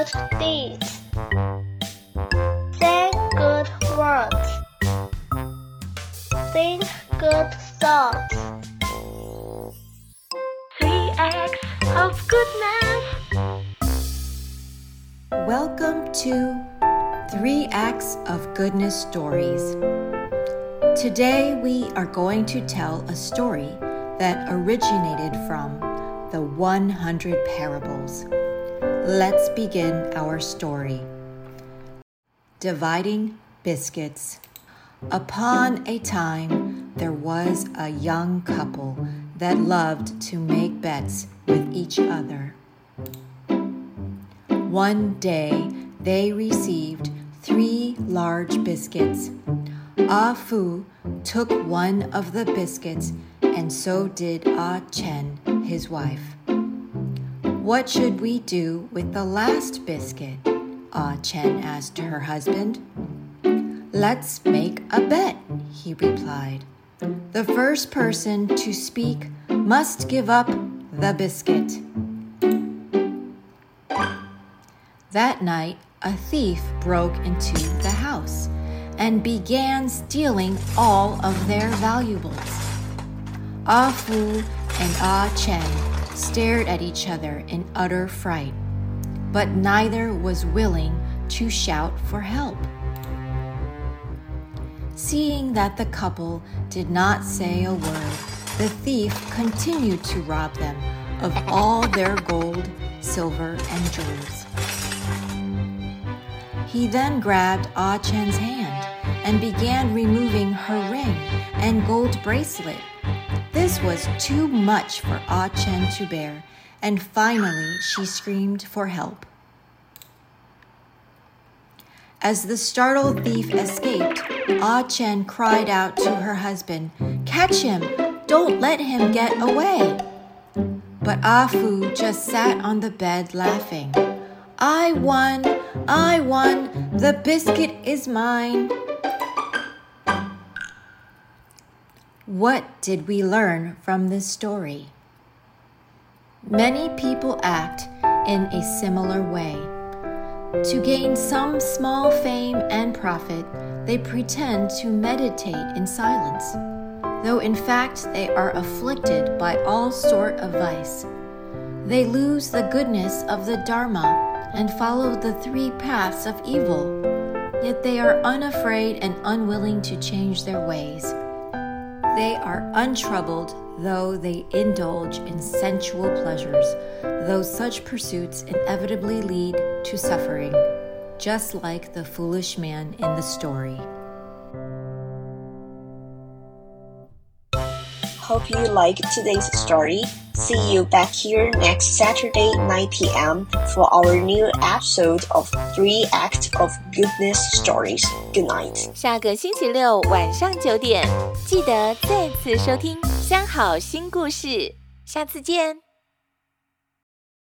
good deeds. Say good words. Think good thoughts. Three acts of goodness. Welcome to Three Acts of Goodness Stories. Today we are going to tell a story that originated from the 100 Parables. Let's begin our story. Dividing Biscuits. Upon a time, there was a young couple that loved to make bets with each other. One day, they received three large biscuits. Ah Fu took one of the biscuits, and so did Ah Chen, his wife. What should we do with the last biscuit? Ah Chen asked her husband. Let's make a bet, he replied. The first person to speak must give up the biscuit. That night, a thief broke into the house and began stealing all of their valuables. Ah Fu and Ah Chen stared at each other in utter fright, but neither was willing to shout for help. Seeing that the couple did not say a word, the thief continued to rob them of all their gold, silver, and jewels. He then grabbed Ah Chen's hand and began removing her ring and gold bracelet. This was too much for Ah Chen to bear, and finally she screamed for help. As the startled thief escaped, Ah Chen cried out to her husband, Catch him! Don't let him get away! But Ah Fu just sat on the bed laughing. I won! I won! The biscuit is mine! What did we learn from this story? Many people act in a similar way. To gain some small fame and profit, they pretend to meditate in silence, though in fact they are afflicted by all sort of vice. They lose the goodness of the Dharma and follow the three paths of evil, yet they are unafraid and unwilling to change their ways. They are untroubled, though they indulge in sensual pleasures, though such pursuits inevitably lead to suffering, just like the foolish man in the story. hope you liked today's story. See you back here next Saturday 9 p.m. for our new episode of Three Acts of Goodness Stories. Good night. 下个星期六晚上九点，记得再次收听《三好心故事》，下次见。